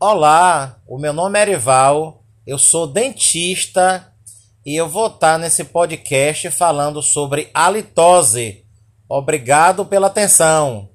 Olá, o meu nome é Erival, eu sou dentista e eu vou estar nesse podcast falando sobre halitose. Obrigado pela atenção.